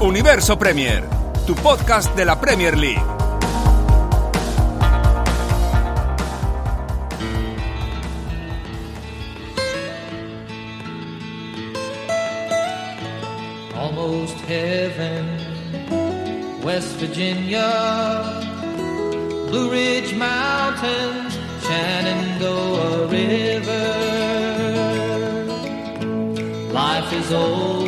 Universo Premier, tu podcast de la Premier League. Almost heaven, West Virginia, Blue Ridge Mountains, Shenandoah River. Life is old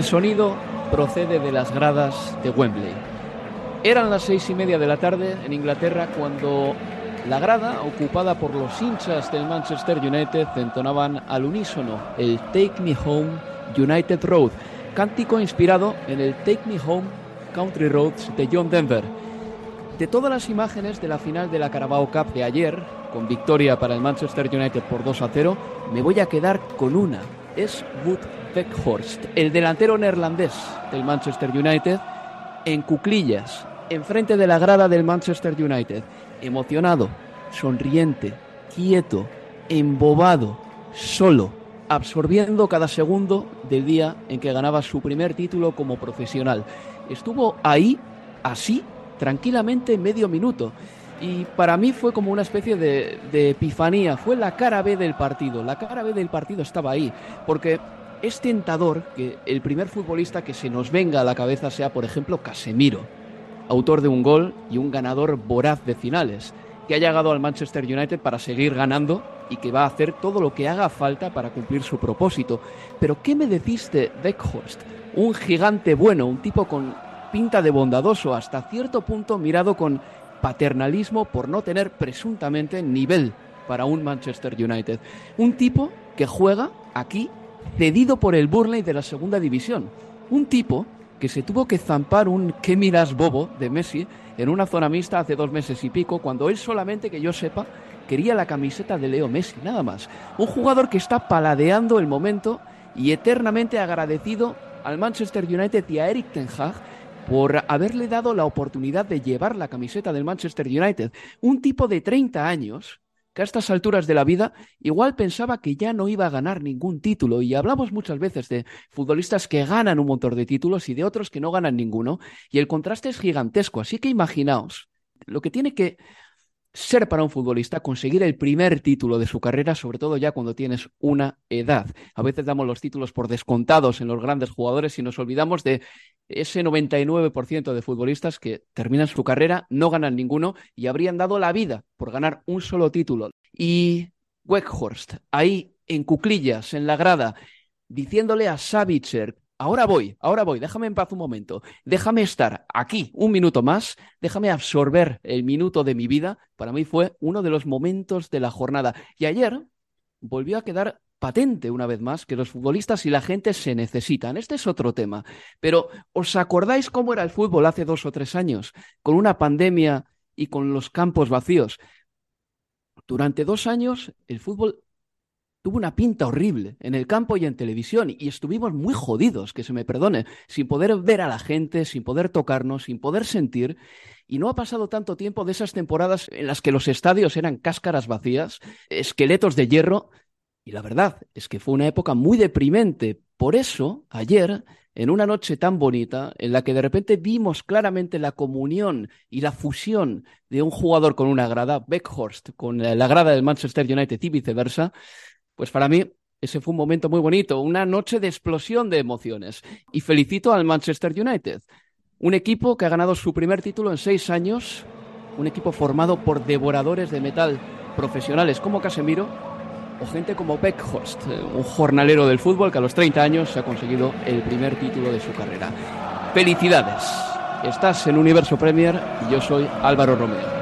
El sonido procede de las gradas de Wembley. Eran las seis y media de la tarde en Inglaterra cuando la grada, ocupada por los hinchas del Manchester United, entonaban al unísono el Take Me Home United Road, cántico inspirado en el Take Me Home Country Roads de John Denver. De todas las imágenes de la final de la Carabao Cup de ayer, con victoria para el Manchester United por 2 a 0, me voy a quedar con una. Es Wood Weghorst, el delantero neerlandés del Manchester United, en cuclillas, enfrente de la grada del Manchester United, emocionado, sonriente, quieto, embobado, solo, absorbiendo cada segundo del día en que ganaba su primer título como profesional. Estuvo ahí, así, tranquilamente medio minuto. Y para mí fue como una especie de, epifanía, fue la cara B del partido. La cara B del partido estaba ahí, porque es tentador que el primer futbolista que se nos venga a la cabeza sea, por ejemplo, Casemiro, autor de un gol y un ganador voraz de finales, que ha llegado al Manchester United para seguir ganando y que va a hacer todo lo que haga falta para cumplir su propósito. Pero ¿qué me decís de Beckhorst? Un gigante bueno, un tipo con pinta de bondadoso, hasta cierto punto mirado con paternalismo por no tener presuntamente nivel para un Manchester United. Un tipo que juega aquí cedido por el Burnley de la segunda división. Un tipo que se tuvo que zampar un ¿qué miras bobo? de Messi en una zona mixta hace dos meses y pico, cuando él solamente, que yo sepa, quería la camiseta de Leo Messi, nada más. Un jugador que está paladeando el momento y eternamente agradecido al Manchester United y a Eric Ten Hag por haberle dado la oportunidad de llevar la camiseta del Manchester United. Un tipo de 30 años que a estas alturas de la vida igual pensaba que ya no iba a ganar ningún título. Y hablamos muchas veces de futbolistas que ganan un montón de títulos y de otros que no ganan ninguno. Y el contraste es gigantesco. Así que imaginaos lo que tiene que ser para un futbolista conseguir el primer título de su carrera, sobre todo ya cuando tienes una edad. A veces damos los títulos por descontados en los grandes jugadores y nos olvidamos de ese 99% de futbolistas que terminan su carrera, no ganan ninguno y habrían dado la vida por ganar un solo título. Y Weghorst, ahí en cuclillas, en la grada, diciéndole a Savitzer, ahora voy, ahora voy, déjame en paz un momento, déjame estar aquí un minuto más, déjame absorber el minuto de mi vida, para mí fue uno de los momentos de la jornada. Y ayer volvió a quedar patente una vez más que los futbolistas y la gente se necesitan. Este es otro tema. Pero ¿os acordáis cómo era el fútbol hace dos o tres años? Con una pandemia y con los campos vacíos. Durante dos años el fútbol tuvo una pinta horrible en el campo y en televisión y estuvimos muy jodidos, que se me perdone, sin poder ver a la gente, sin poder tocarnos, sin poder sentir. Y no ha pasado tanto tiempo de esas temporadas en las que los estadios eran cáscaras vacías, esqueletos de hierro, y la verdad es que fue una época muy deprimente. Por eso, ayer, en una noche tan bonita, en la que de repente vimos claramente la comunión y la fusión de un jugador con una grada, Beckhorst, con la grada del Manchester United y viceversa, pues para mí ese fue un momento muy bonito, una noche de explosión de emociones. Y felicito al Manchester United, un equipo que ha ganado su primer título en seis años, un equipo formado por devoradores de metal profesionales como Casemiro o gente como Beckhorst, un jornalero del fútbol que a los 30 años ha conseguido el primer título de su carrera. Felicidades. Estás en Universo Premier y yo soy Álvaro Romeo.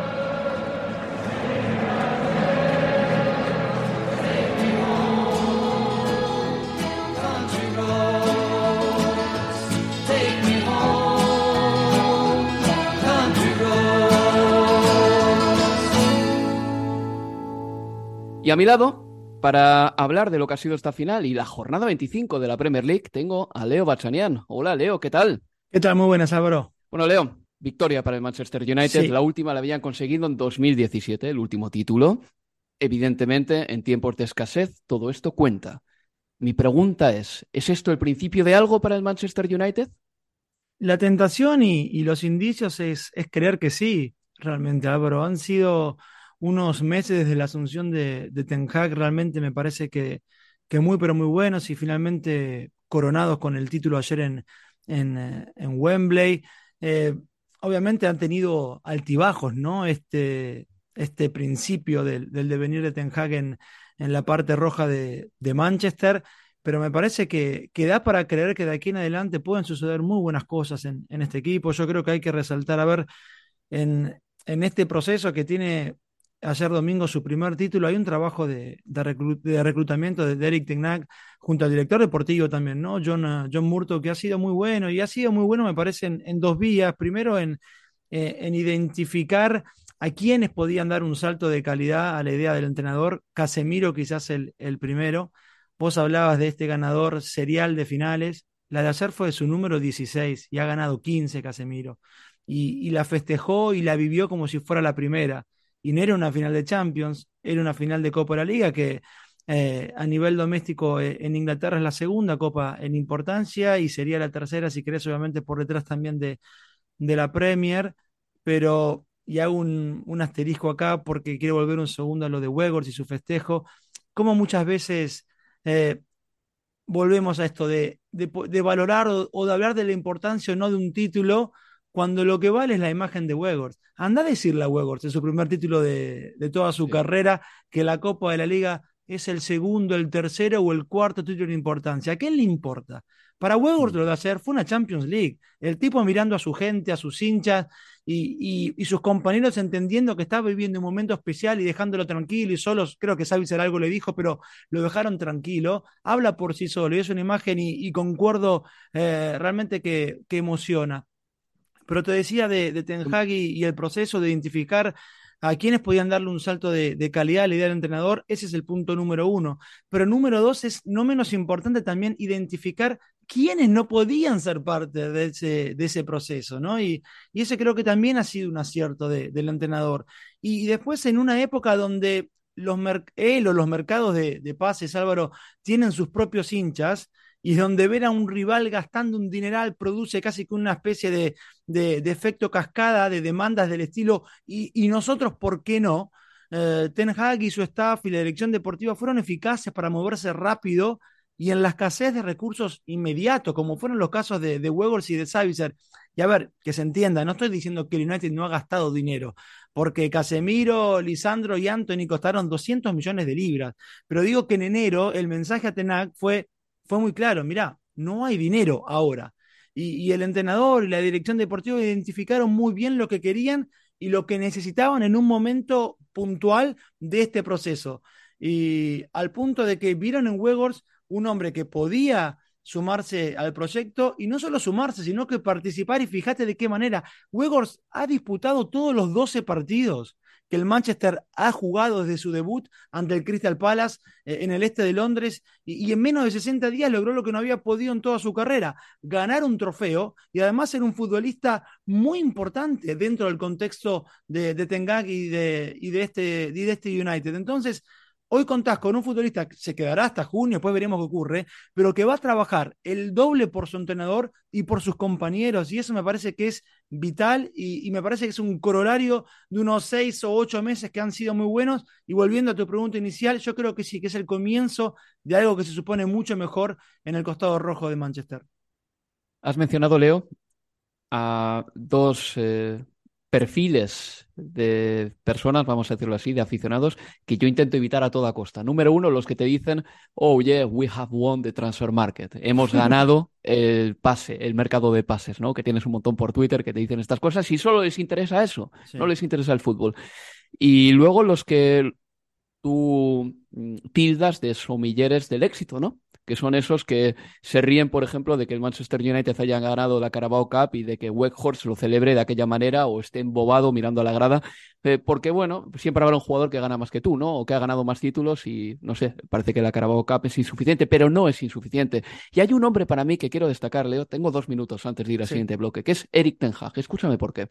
Y a mi lado, para hablar de lo que ha sido esta final y la jornada 25 de la Premier League, tengo a Leo Bachanian. Hola, Leo, ¿qué tal? ¿Qué tal? Muy buenas, Álvaro. Bueno, Leo, victoria para el Manchester United. La última la habían conseguido en 2017, el último título. Evidentemente, en tiempos de escasez, todo esto cuenta. Mi pregunta es, ¿es esto el principio de algo para el Manchester United? La tentación y, los indicios es, es creer que sí, realmente, Álvaro. Han sido unos meses desde la asunción de, Ten Hag, realmente me parece que, que, muy, pero muy buenos y finalmente coronados con el título ayer en, en, eh, Wembley. Eh, obviamente han tenido altibajos, ¿no? Este, este principio del, devenir de Ten Hag en, la parte roja de, Manchester, pero me parece que, que, da para creer que de aquí en adelante pueden suceder muy buenas cosas en, en este equipo. Yo creo que hay que resaltar, a ver, en, en este proceso que tiene ayer domingo su primer título. Hay un trabajo de, de, reclutamiento de Derek Tegnac junto al director deportivo también, ¿no? John, ah, John Murto, que ha sido muy bueno y ha sido muy bueno, me parece, en, dos vías. Primero, en, eh, en identificar a quienes podían dar un salto de calidad a la idea del entrenador. Casemiro, quizás el, el primero. Vos hablabas de este ganador serial de finales. La de ayer fue su número 16 y ha ganado 15 Casemiro. Y la festejó y la vivió como si fuera la primera y no era una final de Champions, era una final de Copa de la Liga que eh, a nivel doméstico eh, en Inglaterra es la segunda copa en importancia y sería la tercera, si querés, obviamente por detrás también de, de la Premier, pero y hago un, un, asterisco acá porque quiero volver un segundo a lo de Wegors y su festejo, como muchas veces eh, volvemos a esto de, de, valorar o, de hablar de la importancia o no de un título cuando lo que vale es la imagen de Weghorst. Anda a decirle a Weghorst en su primer título de, toda su carrera que la Copa de la Liga es el segundo, el tercero o el cuarto título de importancia. ¿A quién le importa? Para Weghorst lo de hacer fue una Champions League. El tipo mirando a su gente, a sus hinchas y, sus compañeros entendiendo que estaba viviendo un momento especial y dejándolo tranquilo y solos. Creo que Savitzer algo le dijo, pero lo dejaron tranquilo. Habla por sí solo y es una imagen y, concuerdo eh, realmente que, que emociona. Pero te decía de, de Ten Hag y, el proceso de identificar a quienes podían darle un salto de, calidad a la idea del entrenador, ese es el punto número uno. Pero número dos es no menos importante también identificar quiénes no podían ser parte de ese, de ese proceso, ¿no? Y, y, ese creo que también ha sido un acierto del entrenador. Y, después en una época donde los él o los mercados de, de pases, Álvaro, tienen sus propios hinchas, y donde ver a un rival gastando un dineral produce casi que una especie de, de, efecto cascada de demandas del estilo, y, nosotros, ¿por qué no? Eh, Ten Hag y su staff y la dirección deportiva fueron eficaces para moverse rápido y en la escasez de recursos inmediatos, como fueron los casos de, de y de Savitzer. Y a ver, que se entienda, no estoy diciendo que el United no ha gastado dinero, porque Casemiro, Lisandro y Anthony costaron 200 millones de libras, pero digo que en enero el mensaje a Ten fue fue muy claro, mirá, no hay dinero ahora. Y, el entrenador y la dirección deportiva identificaron muy bien lo que querían y lo que necesitaban en un momento puntual de este proceso. y al punto de que vieron en Wegors un hombre que podía sumarse al proyecto y no solo sumarse, sino que participar y fíjate de qué manera. Wegors ha disputado todos los 12 partidos que el Manchester ha jugado desde su debut ante el Crystal Palace eh, en el este de Londres y, en menos de 60 días logró lo que no había podido en toda su carrera, ganar un trofeo y además ser un futbolista muy importante dentro del contexto de, de y de, y de, este, y de este United. Entonces, Hoy contás con un futbolista que se quedará hasta junio, después veremos qué ocurre, pero que va a trabajar el doble por su entrenador y por sus compañeros. Y eso me parece que es vital y, me parece que es un corolario de unos seis o ocho meses que han sido muy buenos. Y volviendo a tu pregunta inicial, yo creo que sí, que es el comienzo de algo que se supone mucho mejor en el costado rojo de Manchester. Has mencionado, Leo, a dos eh, perfiles de personas, vamos a decirlo así, de aficionados, que yo intento evitar a toda costa. Número uno, los que te dicen, oh yeah, we have won the transfer market. Hemos ganado el pase, el mercado de pases, ¿no? Que tienes un montón por Twitter que te dicen estas cosas y solo les interesa eso, no les interesa el fútbol. Y luego los que tú mm, tildas de somilleres del éxito, ¿no? que son esos que se ríen, por ejemplo, de que el Manchester United haya ganado la Carabao Cup y de que Weghorst lo celebre de aquella manera o esté embobado mirando a la grada, eh, porque bueno, siempre habrá un jugador que gana más que tú, ¿no? O que ha ganado más títulos y no sé, parece que la Carabao Cup es insuficiente, pero no es insuficiente. Y hay un hombre para mí que quiero destacar, Leo, tengo dos minutos antes de ir al siguiente bloque, que es Eric Ten Hag. Escúchame por qué.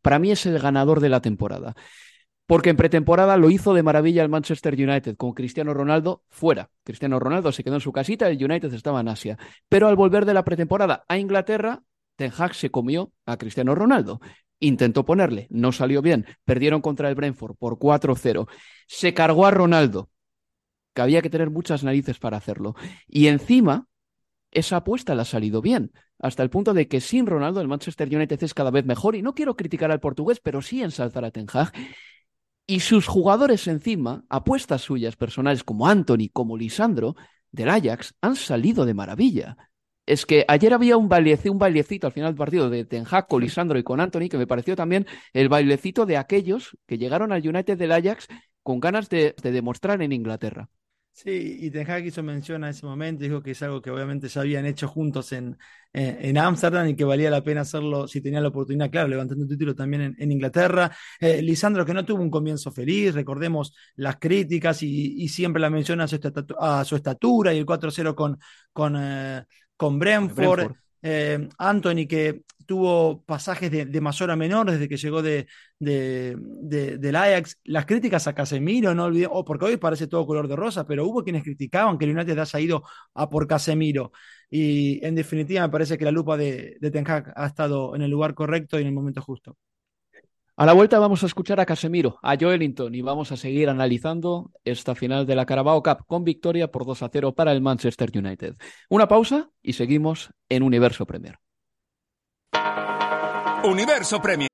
Para mí es el ganador de la temporada porque en pretemporada lo hizo de maravilla el Manchester United, con Cristiano Ronaldo fuera. Cristiano Ronaldo se quedó en su casita, el United estaba en Asia. Pero al volver de la pretemporada a Inglaterra, Ten Hag se comió a Cristiano Ronaldo. Intentó ponerle, no salió bien. Perdieron contra el Brentford por 4-0. Se cargó a Ronaldo, que había que tener muchas narices para hacerlo. Y encima, esa apuesta le ha salido bien, hasta el punto de que sin Ronaldo el Manchester United es cada vez mejor. Y no quiero criticar al portugués, pero sí ensalzar a Ten Hag. Y sus jugadores encima, apuestas suyas personales como Anthony, como Lisandro, del Ajax, han salido de maravilla. Es que ayer había un, bailecito, un bailecito al final del partido de Ten Hag con Lisandro y con Anthony, que me pareció también el bailecito de aquellos que llegaron al United del Ajax con ganas de demostrar en Inglaterra. Sí, y Ten Hag hizo mención a ese momento, dijo que es algo que obviamente ya habían hecho juntos en en Ámsterdam y que valía la pena hacerlo si tenía la oportunidad, claro, levantando un título también en, Inglaterra. Eh, Lisandro, que no tuvo un comienzo feliz, recordemos las críticas y, siempre la menciona a su, a su estatura y el 4-0 con, con, eh, con Brentford. Eh, Anthony, que tuvo pasajes de, mayor a menor desde que llegó de, del Ajax. Las críticas a Casemiro, no olvidemos, oh, porque hoy parece todo color de rosa, pero hubo quienes criticaban que el United haya ido a por Casemiro. Y en definitiva, me parece que la lupa de, de ha estado en el lugar correcto y en el momento justo. A la vuelta vamos a escuchar a Casemiro, a Joelinton y vamos a seguir analizando esta final de la Carabao Cup con victoria por 2 a 0 para el Manchester United. Una pausa y seguimos en Universo Premier. Universo Premier.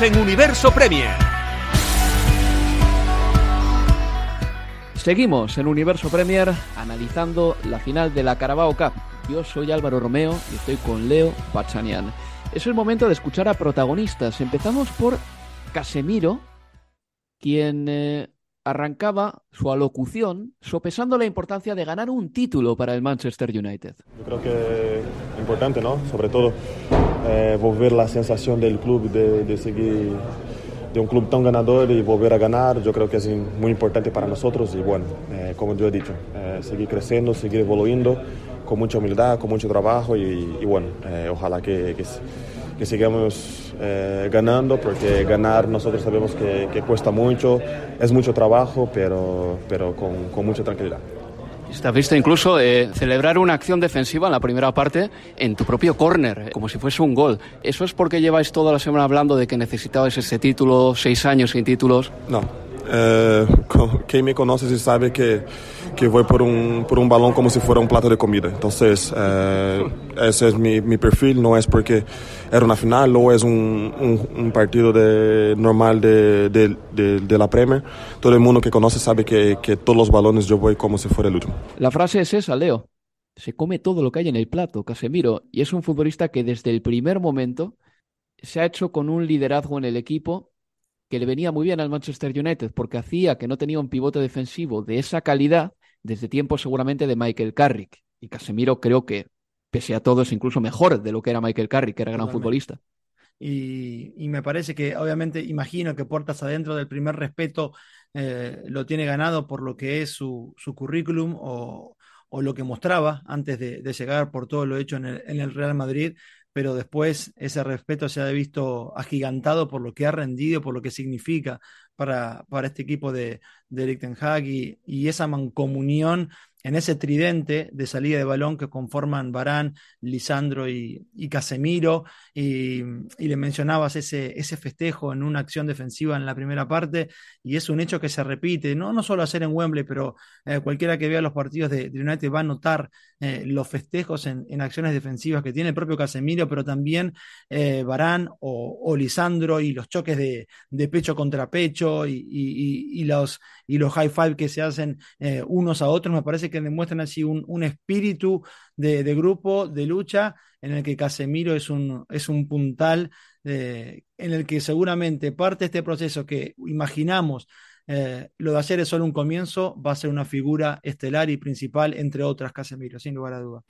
Seguimos en Universo Premier. Seguimos en Universo Premier analizando la final de la Carabao Cup. Yo soy Álvaro Romeo y estoy con Leo Pachanian. Es el momento de escuchar a protagonistas. Empezamos por Casemiro, quien eh, arrancaba su alocución sopesando la importancia de ganar un título para el Manchester United. Yo creo que es importante, ¿no? Sobre todo eh, volver la sensación del club de, de seguir de un club tan ganador y volver a ganar, yo creo que es muy importante para nosotros y bueno, eh, como yo he dicho, eh, seguir creciendo, seguir evoluyendo con mucha humildad, con mucho trabajo y, bueno, eh, ojalá que, que, que sigamos ganando porque ganar nosotros sabemos que, que, cuesta mucho, es mucho trabajo, pero, pero con, con mucha tranquilidad. Te has visto incluso eh, celebrar una acción defensiva en la primera parte en tu propio córner, eh, como si fuese un gol. ¿Eso es porque lleváis toda la semana hablando de que necesitabais ese título, seis años sin títulos? No. Eh, quien me conoce sabe que, que voy por un, por un balón como si fuera un plato de comida. Entonces, eh, ese es mi, mi, perfil, no es porque era una final o es un partido de, normal de, de, de, de, la Premier. Todo el mundo que conoce sabe que, que todos los balones yo voy como si fuera el último. La frase es esa, Leo. Se come todo lo que hay en el plato, Casemiro. Y es un futbolista que desde el primer momento se ha hecho con un liderazgo en el equipo que le venía muy bien al Manchester United porque hacía que no tenía un pivote defensivo de esa calidad desde tiempos seguramente de Michael Carrick. Y Casemiro creo que, pese a todo, es incluso mejor de lo que era Michael Carrick, que era gran futbolista. Y, y, me parece que, obviamente, imagino que Puertas Adentro del primer respeto eh, lo tiene ganado por lo que es su, su currículum o, o, lo que mostraba antes de, de, llegar por todo lo hecho en el, en el Real Madrid pero después ese respeto se ha visto agigantado por lo que ha rendido, por lo que significa para, para este equipo de, de Eric Ten Hag y, y, esa mancomunión en ese tridente de salida de balón que conforman Barán, Lisandro y, y Casemiro, y, y, le mencionabas ese, ese festejo en una acción defensiva en la primera parte, y es un hecho que se repite, no, no solo hacer en Wembley, pero eh, cualquiera que vea los partidos de, de United va a notar eh, los festejos en, acciones defensivas que tiene el propio Casemiro, pero también eh, Barán o, Lisandro y los choques de, pecho contra pecho y, los, y los high five que se hacen eh, unos a otros, me parece que demuestran así un, un espíritu de, grupo, de lucha, en el que Casemiro es un, es un puntal, en el que seguramente parte de este proceso que imaginamos, eh, lo de hacer es solo un comienzo, va a ser una figura estelar y principal, entre otras, Casemiro, sin lugar a duda.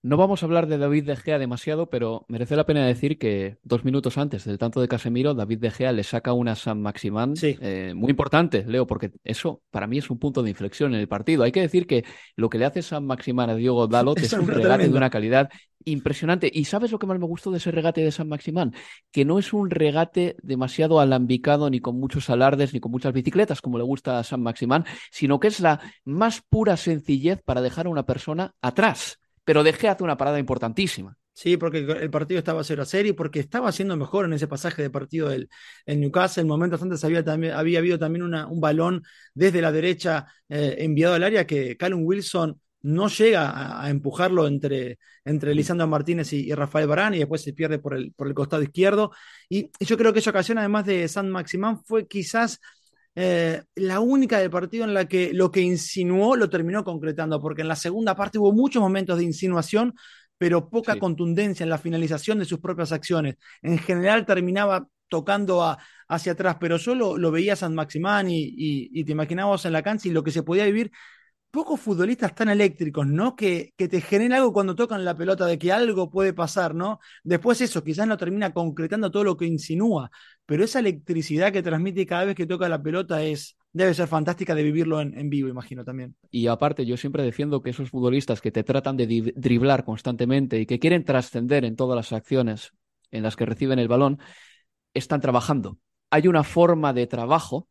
No vamos a hablar de David De Gea demasiado, pero merece la pena decir que dos minutos antes del tanto de Casemiro, David De Gea le saca una San Maximán sí. eh, muy importante, Leo, porque eso para mí es un punto de inflexión en el partido. Hay que decir que lo que le hace San Maximán a Diogo Dalot es un regate tremendo. de una calidad impresionante. ¿Y sabes lo que más me gustó de ese regate de San Maximán? Que no es un regate demasiado alambicado, ni con muchos alardes, ni con muchas bicicletas, como le gusta a San Maximán, sino que es la más pura sencillez para dejar a una persona atrás pero De Gea hace una parada importantísima. Sí, porque el partido estaba 0 a 0 y porque estaba haciendo mejor en ese pasaje de partido del en Newcastle. Momentos antes había, también, había habido también una, un balón desde la derecha eh, enviado al área que Callum Wilson no llega a, a empujarlo entre, entre Lisandro Martínez y, y, Rafael Barán y después se pierde por el, por el costado izquierdo. Y, y yo creo que esa ocasión, además de San Maximán, fue quizás eh, la única del partido en la que lo que insinuó lo terminó concretando, porque en la segunda parte hubo muchos momentos de insinuación, pero poca sí. contundencia en la finalización de sus propias acciones. En general terminaba tocando a, hacia atrás, pero yo lo, veía San Maximán y, y, y, te imaginabas en la cancha y lo que se podía vivir pocos futbolistas tan eléctricos, ¿no? Que, que te genera algo cuando tocan la pelota, de que algo puede pasar, ¿no? Después eso, quizás no termina concretando todo lo que insinúa, pero esa electricidad que transmite cada vez que toca la pelota es, debe ser fantástica de vivirlo en, vivo, imagino también. Y aparte, yo siempre defiendo que esos futbolistas que te tratan de driblar constantemente y que quieren trascender en todas las acciones en las que reciben el balón, están trabajando. Hay una forma de trabajo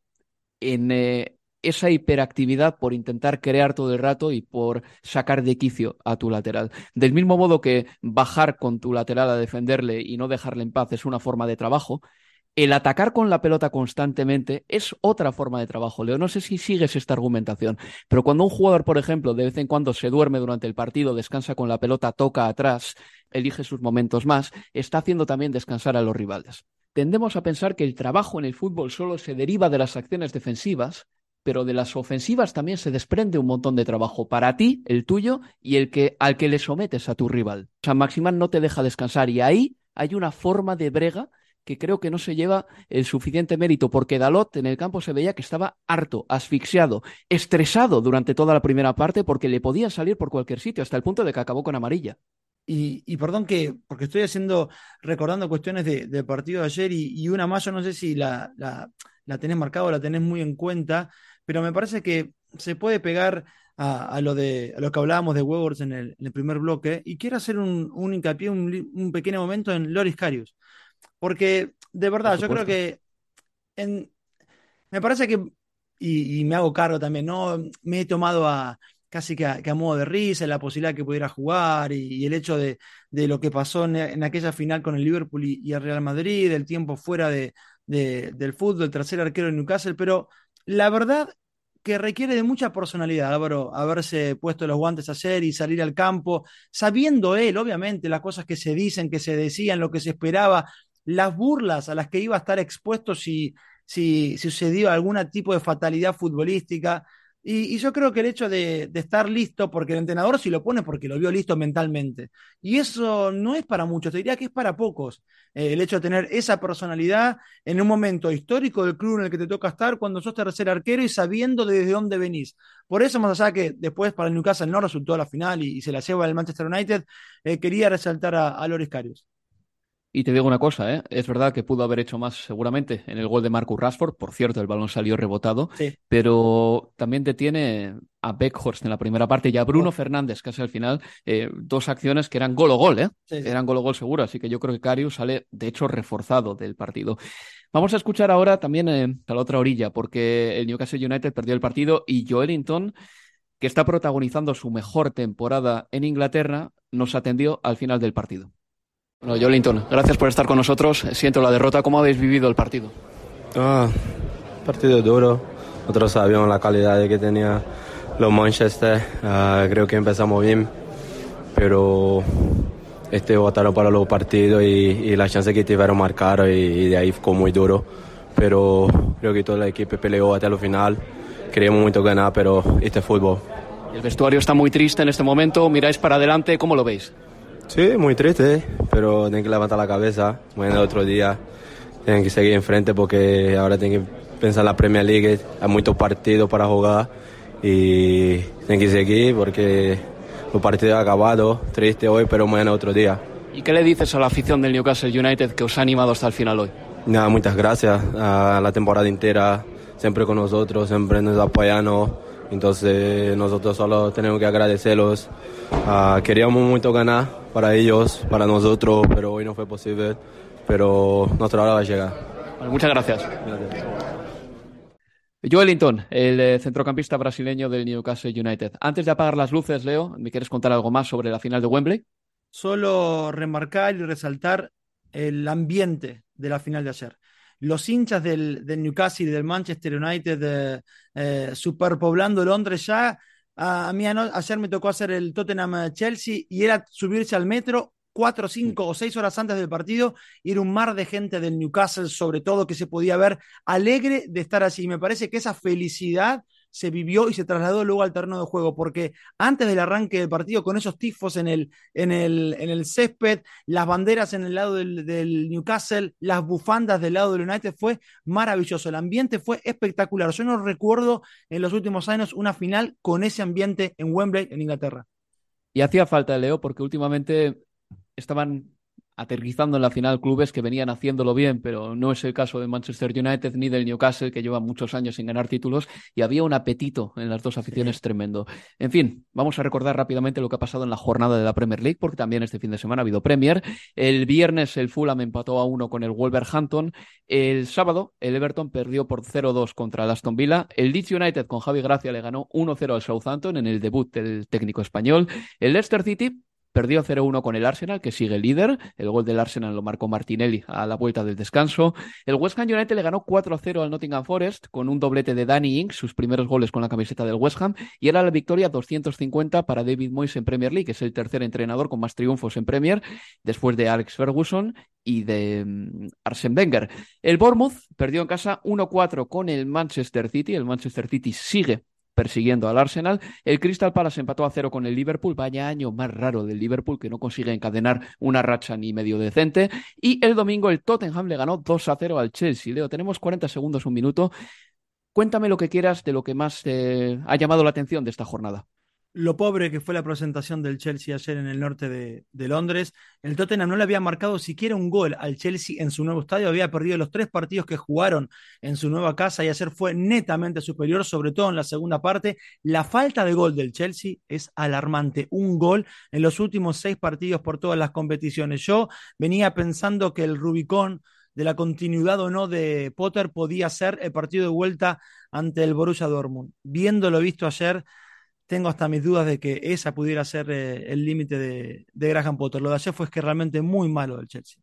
en, eh, esa hiperactividad por intentar crear todo el rato y por sacar de quicio a tu lateral. Del mismo modo que bajar con tu lateral a defenderle y no dejarle en paz es una forma de trabajo, el atacar con la pelota constantemente es otra forma de trabajo. Leo, no sé si sigues esta argumentación, pero cuando un jugador, por ejemplo, de vez en cuando se duerme durante el partido, descansa con la pelota, toca atrás, elige sus momentos más, está haciendo también descansar a los rivales. Tendemos a pensar que el trabajo en el fútbol solo se deriva de las acciones defensivas pero de las ofensivas también se desprende un montón de trabajo para ti, el tuyo y el que al que le sometes a tu rival. San Maximán no te deja descansar y ahí hay una forma de brega que creo que no se lleva el suficiente mérito, porque Dalot en el campo se veía que estaba harto, asfixiado, estresado durante toda la primera parte porque le podían salir por cualquier sitio, hasta el punto de que acabó con amarilla. Y, perdón que, porque estoy haciendo, recordando cuestiones del partido de ayer y, una más, yo no sé si la, la, la tenés marcada o la tenés muy en cuenta, pero me parece que se puede pegar a, lo, de, lo que hablábamos de Weghorst en el, primer bloque y quiero hacer un, un hincapié, un, pequeño momento en Loris Carius. Porque de verdad, yo creo que en, me parece que, y, me hago cargo también, ¿no? Me he tomado a casi que a, modo de risa la posibilidad que pudiera jugar y, el hecho de, lo que pasó en, aquella final con el Liverpool y, el Real Madrid, el tiempo fuera de, del fútbol, el tercer arquero de Newcastle, pero la verdad que requiere de mucha personalidad, Álvaro, haberse puesto los guantes a hacer y salir al campo, sabiendo él, obviamente, las cosas que se dicen, que se decían, lo que se esperaba, las burlas a las que iba a estar expuesto si, si, si sucedió algún tipo de fatalidad futbolística. Y, yo creo que el hecho de, estar listo, porque el entrenador si lo pone porque lo vio listo mentalmente. Y eso no es para muchos, te diría que es para pocos. Eh, el hecho de tener esa personalidad en un momento histórico del club en el que te toca estar cuando sos tercer arquero y sabiendo desde dónde venís. Por eso, más allá que después para el Newcastle no resultó la final y, se la lleva el Manchester United, eh, quería resaltar a, a Loris Karius. Y te digo una cosa, ¿eh? es verdad que pudo haber hecho más seguramente en el gol de Marcus Rashford. Por cierto, el balón salió rebotado, pero también detiene a Beckhorst en la primera parte y a Bruno Fernández casi al final. Eh, dos acciones que eran gol o gol, ¿eh? eran gol o gol seguro. Así que yo creo que Carius sale, de hecho, reforzado del partido. Vamos a escuchar ahora también eh, a la otra orilla, porque el Newcastle United perdió el partido y Joelinton, que está protagonizando su mejor temporada en Inglaterra, nos atendió al final del partido. Bueno, Jolinton, gracias por estar con nosotros. Siento la derrota. ¿Cómo habéis vivido el partido? Ah, partido duro. Nosotros sabíamos la calidad que tenía los Manchester. Ah, creo que empezamos bien, pero este votaron para los partidos y, la chance que tuvieron marcar y, de ahí fue muy duro. Pero creo que toda la equipo peleó hasta el final. Queríamos mucho ganar, pero este es fútbol. El vestuario está muy triste en este momento. Miráis para adelante. ¿Cómo lo veis? Sí, muy triste, pero tienen que levantar la cabeza. Mañana otro día tienen que seguir enfrente porque ahora tienen que pensar en la Premier League. Hay muchos partidos para jugar y tienen que seguir porque los partidos han acabado. Triste hoy, pero mañana otro día. ¿Y qué le dices a la afición del Newcastle United que os ha animado hasta el final hoy? Nada, muchas gracias a la temporada entera, siempre con nosotros, siempre nos apoyando entonces nosotros solo tenemos que agradecerlos. Uh, queríamos mucho ganar para ellos, para nosotros, pero hoy no fue posible. Pero nuestra hora va a llegar. muchas gracias. gracias. Joelinton, el eh, centrocampista brasileño del Newcastle United. Antes de apagar las luces, Leo, ¿me quieres contar algo más sobre la final de Wembley? Solo remarcar y resaltar el ambiente de la final de ayer los hinchas del, Newcastle y del Manchester United eh, eh, superpoblando Londres ya. A, mí ayer me tocó hacer el Tottenham Chelsea y era subirse al metro cuatro, cinco o seis horas antes del partido y era un mar de gente del Newcastle, sobre todo, que se podía ver alegre de estar así. Y me parece que esa felicidad se vivió y se trasladó luego al terreno de juego, porque antes del arranque del partido, con esos tifos en el, en el, en el césped, las banderas en el lado del, del Newcastle, las bufandas del lado del United, fue maravilloso. El ambiente fue espectacular. Yo no recuerdo en los últimos años una final con ese ambiente en Wembley, en Inglaterra. Y hacía falta, Leo, porque últimamente estaban aterrizando en la final clubes que venían haciéndolo bien, pero no es el caso de Manchester United ni del Newcastle, que lleva muchos años sin ganar títulos, y había un apetito en las dos aficiones tremendo. En fin, vamos a recordar rápidamente lo que ha pasado en la jornada de la Premier League, porque también este fin de semana ha habido Premier. El viernes el Fulham empató a uno con el Wolverhampton. El sábado el Everton perdió por 0-2 contra el Aston Villa. El Leeds United con Javi Gracia le ganó 1-0 al Southampton en el debut del técnico español. El Leicester City Perdió 0-1 con el Arsenal, que sigue líder. El gol del Arsenal lo marcó Martinelli a la vuelta del descanso. El West Ham United le ganó 4-0 al Nottingham Forest con un doblete de Danny Ings, sus primeros goles con la camiseta del West Ham. Y era la victoria 250 para David Moyes en Premier League, que es el tercer entrenador con más triunfos en Premier, después de Alex Ferguson y de um, Arsene Wenger. El Bournemouth perdió en casa 1-4 con el Manchester City. El Manchester City sigue persiguiendo al Arsenal. El Crystal Palace empató a cero con el Liverpool. Vaya año más raro del Liverpool que no consigue encadenar una racha ni medio decente. Y el domingo el Tottenham le ganó 2 a 0 al Chelsea. Leo, tenemos 40 segundos, un minuto. Cuéntame lo que quieras de lo que más te ha llamado la atención de esta jornada lo pobre que fue la presentación del Chelsea ayer en el norte de, Londres. El Tottenham no le había marcado siquiera un gol al Chelsea en su nuevo estadio, había perdido los tres partidos que jugaron en su nueva casa y ayer fue netamente superior, sobre todo en la segunda parte. La falta de gol del Chelsea es alarmante, un gol en los últimos seis partidos por todas las competiciones. Yo venía pensando que el Rubicón de la continuidad o no de Potter podía ser el partido de vuelta ante el Borussia Dortmund. Viéndolo visto ayer, tengo hasta mis dudas de que esa pudiera ser eh, el límite de, de, Graham Potter. Lo de ayer fue es que realmente muy malo del Chelsea.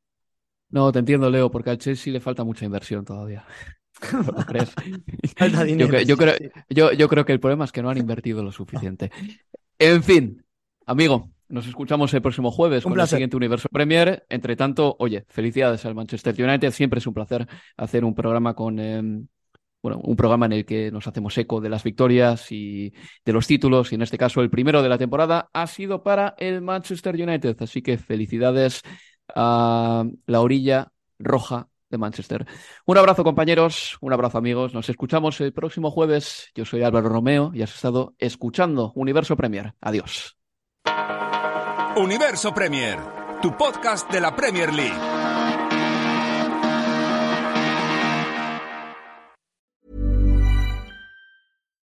No, te entiendo, Leo, porque al Chelsea le falta mucha inversión todavía. Yo, yo, creo, yo, yo creo que el problema es que no han invertido lo suficiente. En fin, amigo, nos escuchamos el próximo jueves un con placer. el siguiente Universo Premier. Entre tanto, oye, felicidades al Manchester United. Siempre es un placer hacer un programa con, eh, bueno, un programa en el que nos hacemos eco de las victorias y de los títulos, y en este caso el primero de la temporada ha sido para el Manchester United, así que felicidades a la orilla roja de Manchester. Un abrazo compañeros, un abrazo amigos, nos escuchamos el próximo jueves, yo soy Álvaro Romeo y has estado escuchando Universo Premier. Adiós. Universo Premier, tu podcast de la Premier League.